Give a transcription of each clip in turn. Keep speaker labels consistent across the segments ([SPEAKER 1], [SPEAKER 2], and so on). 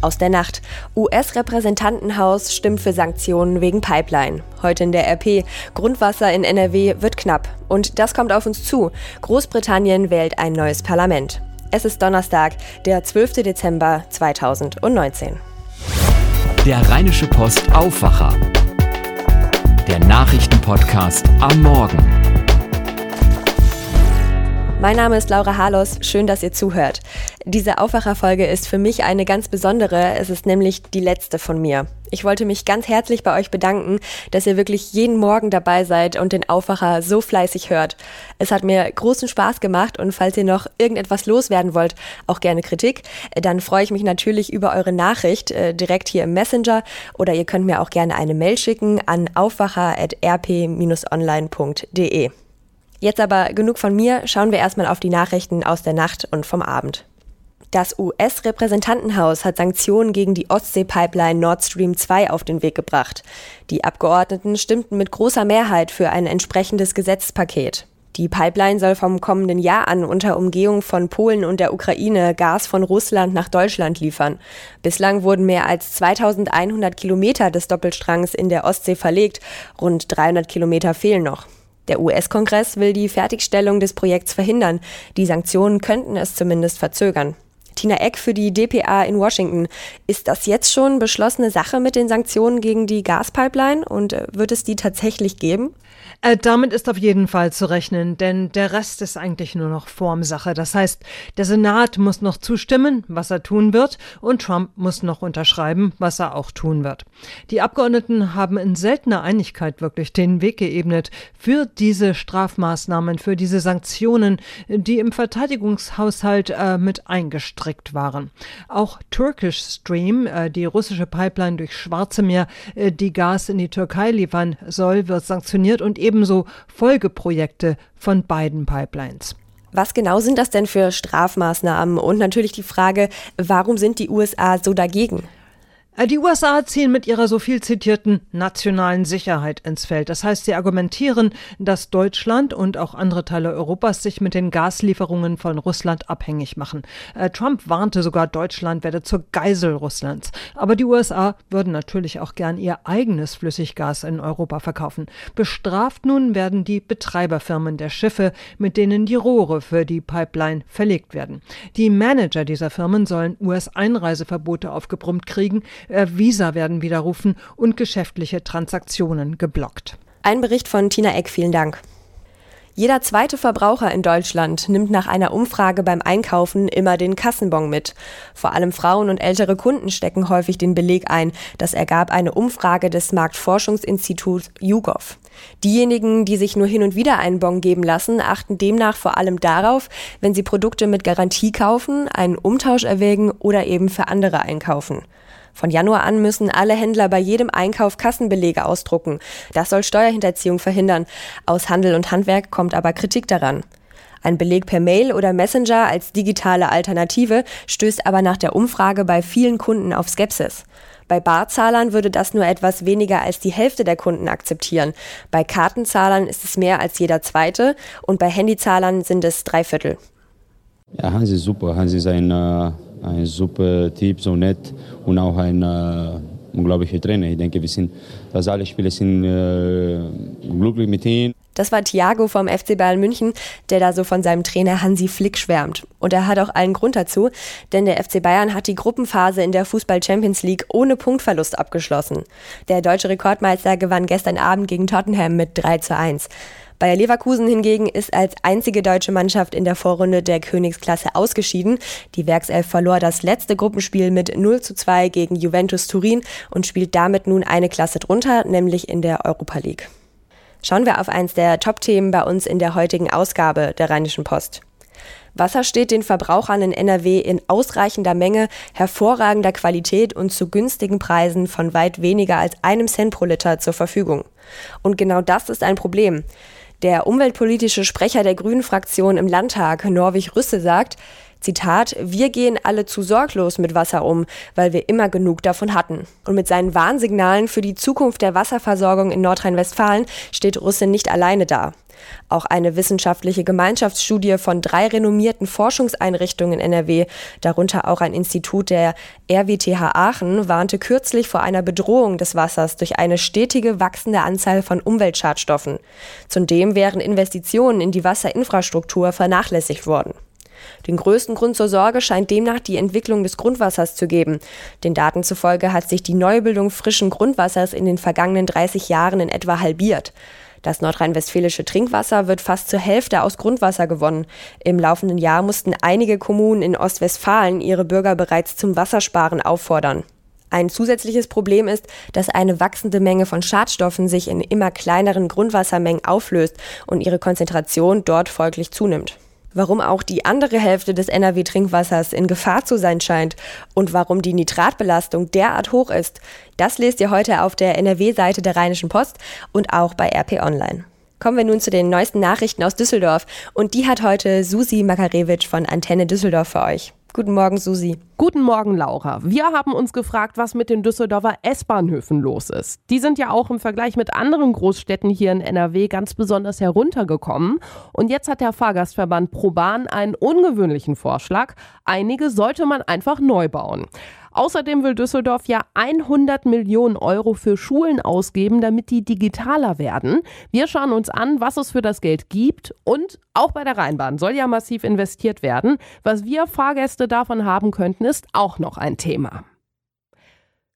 [SPEAKER 1] Aus der Nacht. US-Repräsentantenhaus stimmt für Sanktionen wegen Pipeline. Heute in der RP. Grundwasser in NRW wird knapp. Und das kommt auf uns zu. Großbritannien wählt ein neues Parlament. Es ist Donnerstag, der 12. Dezember 2019.
[SPEAKER 2] Der Rheinische Post Aufwacher. Der Nachrichtenpodcast am Morgen.
[SPEAKER 1] Mein Name ist Laura Harlos. Schön, dass ihr zuhört. Diese Aufwacherfolge ist für mich eine ganz besondere. Es ist nämlich die letzte von mir. Ich wollte mich ganz herzlich bei euch bedanken, dass ihr wirklich jeden Morgen dabei seid und den Aufwacher so fleißig hört. Es hat mir großen Spaß gemacht und falls ihr noch irgendetwas loswerden wollt, auch gerne Kritik, dann freue ich mich natürlich über eure Nachricht äh, direkt hier im Messenger oder ihr könnt mir auch gerne eine Mail schicken an aufwacher.rp-online.de. Jetzt aber genug von mir, schauen wir erstmal auf die Nachrichten aus der Nacht und vom Abend. Das US-Repräsentantenhaus hat Sanktionen gegen die Ostsee-Pipeline Nord Stream 2 auf den Weg gebracht. Die Abgeordneten stimmten mit großer Mehrheit für ein entsprechendes Gesetzpaket. Die Pipeline soll vom kommenden Jahr an unter Umgehung von Polen und der Ukraine Gas von Russland nach Deutschland liefern. Bislang wurden mehr als 2100 Kilometer des Doppelstrangs in der Ostsee verlegt. Rund 300 Kilometer fehlen noch. Der US-Kongress will die Fertigstellung des Projekts verhindern. Die Sanktionen könnten es zumindest verzögern. Tina Eck für die DPA in Washington. Ist das jetzt schon beschlossene Sache mit den Sanktionen gegen die Gaspipeline und äh, wird es die tatsächlich geben?
[SPEAKER 3] Äh, damit ist auf jeden Fall zu rechnen, denn der Rest ist eigentlich nur noch Formsache. Das heißt, der Senat muss noch zustimmen, was er tun wird, und Trump muss noch unterschreiben, was er auch tun wird. Die Abgeordneten haben in seltener Einigkeit wirklich den Weg geebnet für diese Strafmaßnahmen, für diese Sanktionen, die im Verteidigungshaushalt äh, mit eingestrickt waren. Auch Turkish Stream, äh, die russische Pipeline durch Schwarze Meer, äh, die Gas in die Türkei liefern soll, wird sanktioniert und ebenso Folgeprojekte von beiden Pipelines.
[SPEAKER 1] Was genau sind das denn für Strafmaßnahmen? Und natürlich die Frage, warum sind die USA so dagegen?
[SPEAKER 3] Äh, die USA ziehen mit ihrer so viel zitierten nationalen Sicherheit ins Feld. Das heißt, sie argumentieren, dass Deutschland und auch andere Teile Europas sich mit den Gaslieferungen von Russland abhängig machen. Äh, Trump warnte sogar, Deutschland werde zur Geisel Russlands. Aber die USA würden natürlich auch gern ihr eigenes Flüssiggas in Europa verkaufen. Bestraft nun werden die Betreiberfirmen der Schiffe, mit denen die Rohre für die Pipeline verlegt werden. Die Manager dieser Firmen sollen US-Einreiseverbote aufgebrummt kriegen, äh, Visa werden widerrufen und geschäftliche Transaktionen geblockt.
[SPEAKER 1] Ein Bericht von Tina Eck, vielen Dank. Jeder zweite Verbraucher in Deutschland nimmt nach einer Umfrage beim Einkaufen immer den Kassenbon mit. Vor allem Frauen und ältere Kunden stecken häufig den Beleg ein. Das ergab eine Umfrage des Marktforschungsinstituts YouGov. Diejenigen, die sich nur hin und wieder einen Bon geben lassen, achten demnach vor allem darauf, wenn sie Produkte mit Garantie kaufen, einen Umtausch erwägen oder eben für andere einkaufen. Von Januar an müssen alle Händler bei jedem Einkauf Kassenbelege ausdrucken. Das soll Steuerhinterziehung verhindern. Aus Handel und Handwerk kommt aber Kritik daran. Ein Beleg per Mail oder Messenger als digitale Alternative stößt aber nach der Umfrage bei vielen Kunden auf Skepsis. Bei Barzahlern würde das nur etwas weniger als die Hälfte der Kunden akzeptieren. Bei Kartenzahlern ist es mehr als jeder zweite und bei Handyzahlern sind es drei Viertel.
[SPEAKER 4] Ja, Hansi ist super. Hansi ist ein, äh, ein super Typ, so nett und auch ein äh, unglaublicher Trainer. Ich denke, wir sind, dass alle Spieler sind äh, glücklich mit ihm.
[SPEAKER 1] Das war Thiago vom FC Bayern München, der da so von seinem Trainer Hansi Flick schwärmt. Und er hat auch allen Grund dazu, denn der FC Bayern hat die Gruppenphase in der Fußball Champions League ohne Punktverlust abgeschlossen. Der deutsche Rekordmeister gewann gestern Abend gegen Tottenham mit 3 zu 1. Bayer Leverkusen hingegen ist als einzige deutsche Mannschaft in der Vorrunde der Königsklasse ausgeschieden. Die Werkself verlor das letzte Gruppenspiel mit 0 zu 2 gegen Juventus Turin und spielt damit nun eine Klasse drunter, nämlich in der Europa League. Schauen wir auf eins der Top-Themen bei uns in der heutigen Ausgabe der Rheinischen Post. Wasser steht den Verbrauchern in NRW in ausreichender Menge, hervorragender Qualität und zu günstigen Preisen von weit weniger als einem Cent pro Liter zur Verfügung. Und genau das ist ein Problem. Der umweltpolitische Sprecher der Grünen-Fraktion im Landtag, Norwig Rüsse, sagt, Zitat, wir gehen alle zu sorglos mit Wasser um, weil wir immer genug davon hatten. Und mit seinen Warnsignalen für die Zukunft der Wasserversorgung in Nordrhein-Westfalen steht Russe nicht alleine da. Auch eine wissenschaftliche Gemeinschaftsstudie von drei renommierten Forschungseinrichtungen in NRW, darunter auch ein Institut der RWTH Aachen, warnte kürzlich vor einer Bedrohung des Wassers durch eine stetige wachsende Anzahl von Umweltschadstoffen. Zudem wären Investitionen in die Wasserinfrastruktur vernachlässigt worden. Den größten Grund zur Sorge scheint demnach die Entwicklung des Grundwassers zu geben. Den Daten zufolge hat sich die Neubildung frischen Grundwassers in den vergangenen 30 Jahren in etwa halbiert. Das nordrhein-westfälische Trinkwasser wird fast zur Hälfte aus Grundwasser gewonnen. Im laufenden Jahr mussten einige Kommunen in Ostwestfalen ihre Bürger bereits zum Wassersparen auffordern. Ein zusätzliches Problem ist, dass eine wachsende Menge von Schadstoffen sich in immer kleineren Grundwassermengen auflöst und ihre Konzentration dort folglich zunimmt warum auch die andere Hälfte des NRW-Trinkwassers in Gefahr zu sein scheint und warum die Nitratbelastung derart hoch ist, das lest ihr heute auf der NRW-Seite der Rheinischen Post und auch bei RP Online. Kommen wir nun zu den neuesten Nachrichten aus Düsseldorf und die hat heute Susi Makarewitsch von Antenne Düsseldorf für euch. Guten Morgen, Susi.
[SPEAKER 5] Guten Morgen, Laura. Wir haben uns gefragt, was mit den Düsseldorfer S-Bahnhöfen los ist. Die sind ja auch im Vergleich mit anderen Großstädten hier in NRW ganz besonders heruntergekommen. Und jetzt hat der Fahrgastverband ProBahn einen ungewöhnlichen Vorschlag. Einige sollte man einfach neu bauen. Außerdem will Düsseldorf ja 100 Millionen Euro für Schulen ausgeben, damit die digitaler werden. Wir schauen uns an, was es für das Geld gibt und auch bei der Rheinbahn soll ja massiv investiert werden. Was wir Fahrgäste davon haben könnten, ist auch noch ein Thema.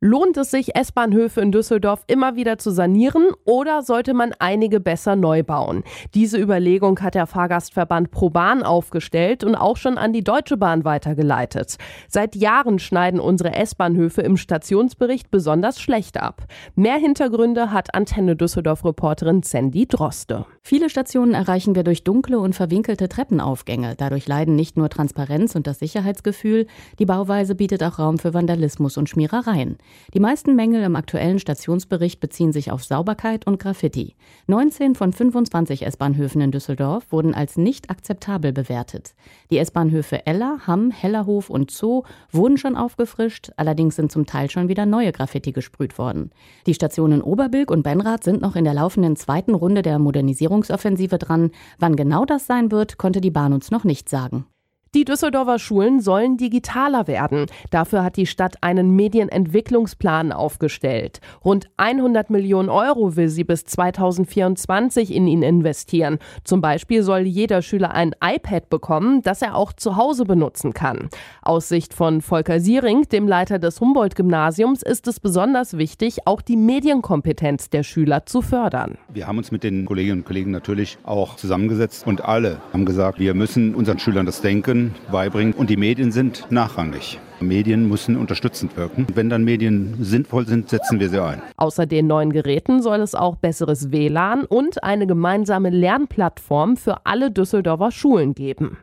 [SPEAKER 5] Lohnt es sich, S-Bahnhöfe in Düsseldorf immer wieder zu sanieren oder sollte man einige besser neu bauen? Diese Überlegung hat der Fahrgastverband ProBahn aufgestellt und auch schon an die Deutsche Bahn weitergeleitet. Seit Jahren schneiden unsere S-Bahnhöfe im Stationsbericht besonders schlecht ab. Mehr Hintergründe hat Antenne Düsseldorf-Reporterin Sandy Droste.
[SPEAKER 6] Viele Stationen erreichen wir durch dunkle und verwinkelte Treppenaufgänge. Dadurch leiden nicht nur Transparenz und das Sicherheitsgefühl, die Bauweise bietet auch Raum für Vandalismus und Schmierereien. Die meisten Mängel im aktuellen Stationsbericht beziehen sich auf Sauberkeit und Graffiti. 19 von 25 S-Bahnhöfen in Düsseldorf wurden als nicht akzeptabel bewertet. Die S-Bahnhöfe Eller, Hamm, Hellerhof und Zoo wurden schon aufgefrischt, allerdings sind zum Teil schon wieder neue Graffiti gesprüht worden. Die Stationen Oberbilk und Benrath sind noch in der laufenden zweiten Runde der Modernisierungsoffensive dran. Wann genau das sein wird, konnte die Bahn uns noch nicht sagen.
[SPEAKER 5] Die Düsseldorfer Schulen sollen digitaler werden. Dafür hat die Stadt einen Medienentwicklungsplan aufgestellt. Rund 100 Millionen Euro will sie bis 2024 in ihn investieren. Zum Beispiel soll jeder Schüler ein iPad bekommen, das er auch zu Hause benutzen kann. Aus Sicht von Volker Siering, dem Leiter des Humboldt-Gymnasiums, ist es besonders wichtig, auch die Medienkompetenz der Schüler zu fördern.
[SPEAKER 7] Wir haben uns mit den Kolleginnen und Kollegen natürlich auch zusammengesetzt und alle haben gesagt, wir müssen unseren Schülern das Denken Medien beibringen. Und die Medien sind nachrangig. Medien müssen unterstützend wirken. Wenn dann Medien sinnvoll sind, setzen wir sie ein.
[SPEAKER 5] Außer den neuen Geräten soll es auch besseres WLAN und eine gemeinsame Lernplattform für alle Düsseldorfer Schulen geben.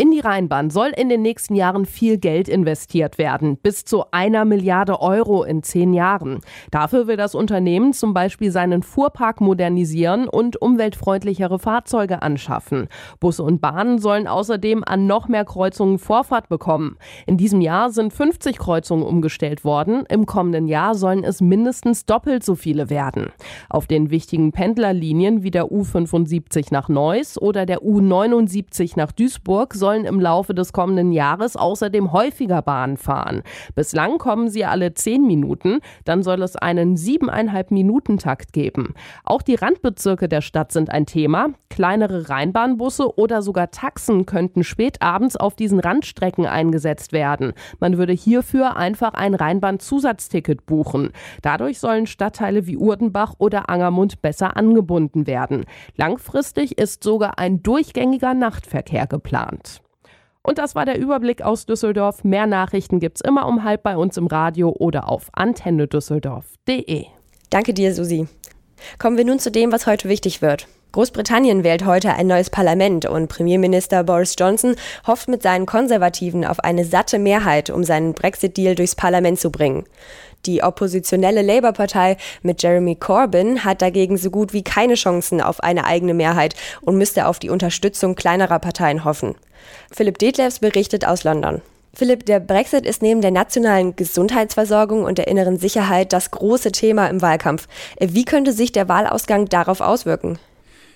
[SPEAKER 5] In die Rheinbahn soll in den nächsten Jahren viel Geld investiert werden, bis zu einer Milliarde Euro in zehn Jahren. Dafür will das Unternehmen zum Beispiel seinen Fuhrpark modernisieren und umweltfreundlichere Fahrzeuge anschaffen. Busse und Bahnen sollen außerdem an noch mehr Kreuzungen Vorfahrt bekommen. In diesem Jahr sind 50 Kreuzungen umgestellt worden. Im kommenden Jahr sollen es mindestens doppelt so viele werden. Auf den wichtigen Pendlerlinien wie der U75 nach Neuss oder der U79 nach Duisburg soll sollen im Laufe des kommenden Jahres außerdem häufiger Bahn fahren. Bislang kommen sie alle zehn Minuten, dann soll es einen siebeneinhalb Minuten Takt geben. Auch die Randbezirke der Stadt sind ein Thema. Kleinere Rheinbahnbusse oder sogar Taxen könnten spätabends auf diesen Randstrecken eingesetzt werden. Man würde hierfür einfach ein Rheinbahn-Zusatzticket buchen. Dadurch sollen Stadtteile wie Urdenbach oder Angermund besser angebunden werden. Langfristig ist sogar ein durchgängiger Nachtverkehr geplant. Und das war der Überblick aus Düsseldorf. Mehr Nachrichten gibt's immer um halb bei uns im Radio oder auf antennedüsseldorf.de.
[SPEAKER 1] Danke dir, Susi. Kommen wir nun zu dem, was heute wichtig wird. Großbritannien wählt heute ein neues Parlament und Premierminister Boris Johnson hofft mit seinen Konservativen auf eine satte Mehrheit, um seinen Brexit-Deal durchs Parlament zu bringen. Die oppositionelle Labour-Partei mit Jeremy Corbyn hat dagegen so gut wie keine Chancen auf eine eigene Mehrheit und müsste auf die Unterstützung kleinerer Parteien hoffen. Philipp Detlefs berichtet aus London. Philipp, der Brexit ist neben der nationalen Gesundheitsversorgung und der inneren Sicherheit das große Thema im Wahlkampf. Wie könnte sich der Wahlausgang darauf auswirken?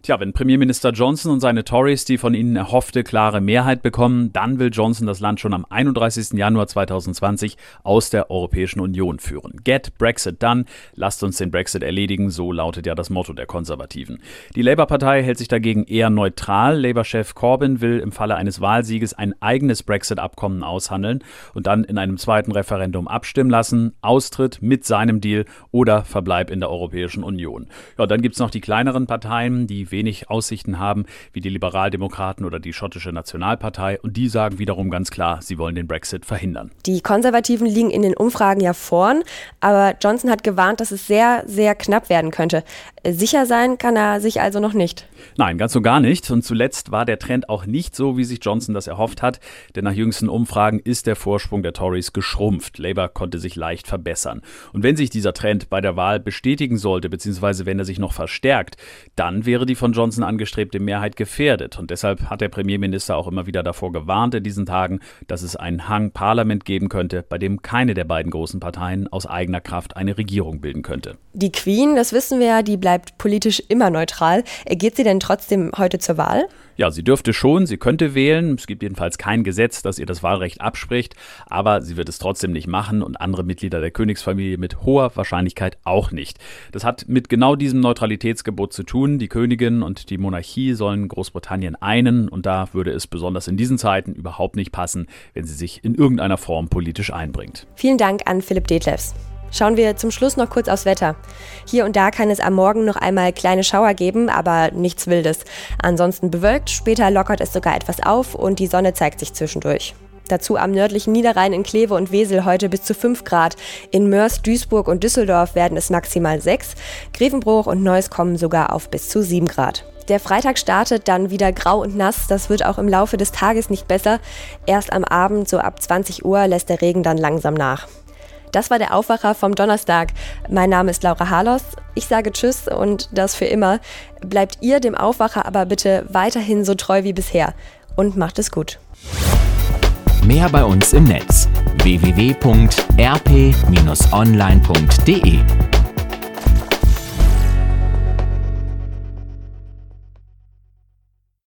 [SPEAKER 8] Tja, wenn Premierminister Johnson und seine Tories die von ihnen erhoffte klare Mehrheit bekommen, dann will Johnson das Land schon am 31. Januar 2020 aus der Europäischen Union führen. Get Brexit done, lasst uns den Brexit erledigen, so lautet ja das Motto der Konservativen. Die Labour-Partei hält sich dagegen eher neutral. Labour-Chef Corbyn will im Falle eines Wahlsieges ein eigenes Brexit-Abkommen aushandeln und dann in einem zweiten Referendum abstimmen lassen. Austritt mit seinem Deal oder Verbleib in der Europäischen Union. Ja, dann gibt es noch die kleineren Parteien, die wenig Aussichten haben, wie die Liberaldemokraten oder die schottische Nationalpartei. Und die sagen wiederum ganz klar, sie wollen den Brexit verhindern.
[SPEAKER 1] Die Konservativen liegen in den Umfragen ja vorn, aber Johnson hat gewarnt, dass es sehr, sehr knapp werden könnte. Sicher sein kann er sich also noch nicht.
[SPEAKER 8] Nein, ganz so gar nicht. Und zuletzt war der Trend auch nicht so, wie sich Johnson das erhofft hat. Denn nach jüngsten Umfragen ist der Vorsprung der Tories geschrumpft. Labour konnte sich leicht verbessern. Und wenn sich dieser Trend bei der Wahl bestätigen sollte, beziehungsweise wenn er sich noch verstärkt, dann wäre die von Johnson angestrebte Mehrheit gefährdet. Und deshalb hat der Premierminister auch immer wieder davor gewarnt in diesen Tagen, dass es einen Hang Parlament geben könnte, bei dem keine der beiden großen Parteien aus eigener Kraft eine Regierung bilden könnte.
[SPEAKER 1] Die Queen, das wissen wir ja, die bleibt politisch immer neutral. Geht sie denn trotzdem heute zur Wahl?
[SPEAKER 8] Ja, sie dürfte schon, sie könnte wählen. Es gibt jedenfalls kein Gesetz, das ihr das Wahlrecht abspricht, aber sie wird es trotzdem nicht machen und andere Mitglieder der Königsfamilie mit hoher Wahrscheinlichkeit auch nicht. Das hat mit genau diesem Neutralitätsgebot zu tun. Die Königin und die Monarchie sollen Großbritannien einen und da würde es besonders in diesen Zeiten überhaupt nicht passen, wenn sie sich in irgendeiner Form politisch einbringt.
[SPEAKER 1] Vielen Dank an Philipp Detlefs. Schauen wir zum Schluss noch kurz aufs Wetter. Hier und da kann es am Morgen noch einmal kleine Schauer geben, aber nichts Wildes. Ansonsten bewölkt, später lockert es sogar etwas auf und die Sonne zeigt sich zwischendurch. Dazu am nördlichen Niederrhein in Kleve und Wesel heute bis zu 5 Grad. In Mörs, Duisburg und Düsseldorf werden es maximal 6. Grevenbruch und Neuss kommen sogar auf bis zu 7 Grad. Der Freitag startet dann wieder grau und nass. Das wird auch im Laufe des Tages nicht besser. Erst am Abend, so ab 20 Uhr, lässt der Regen dann langsam nach. Das war der Aufwacher vom Donnerstag. Mein Name ist Laura Harlos. Ich sage Tschüss und das für immer. Bleibt ihr dem Aufwacher aber bitte weiterhin so treu wie bisher und macht es gut.
[SPEAKER 2] Mehr bei uns im Netz www.rp-online.de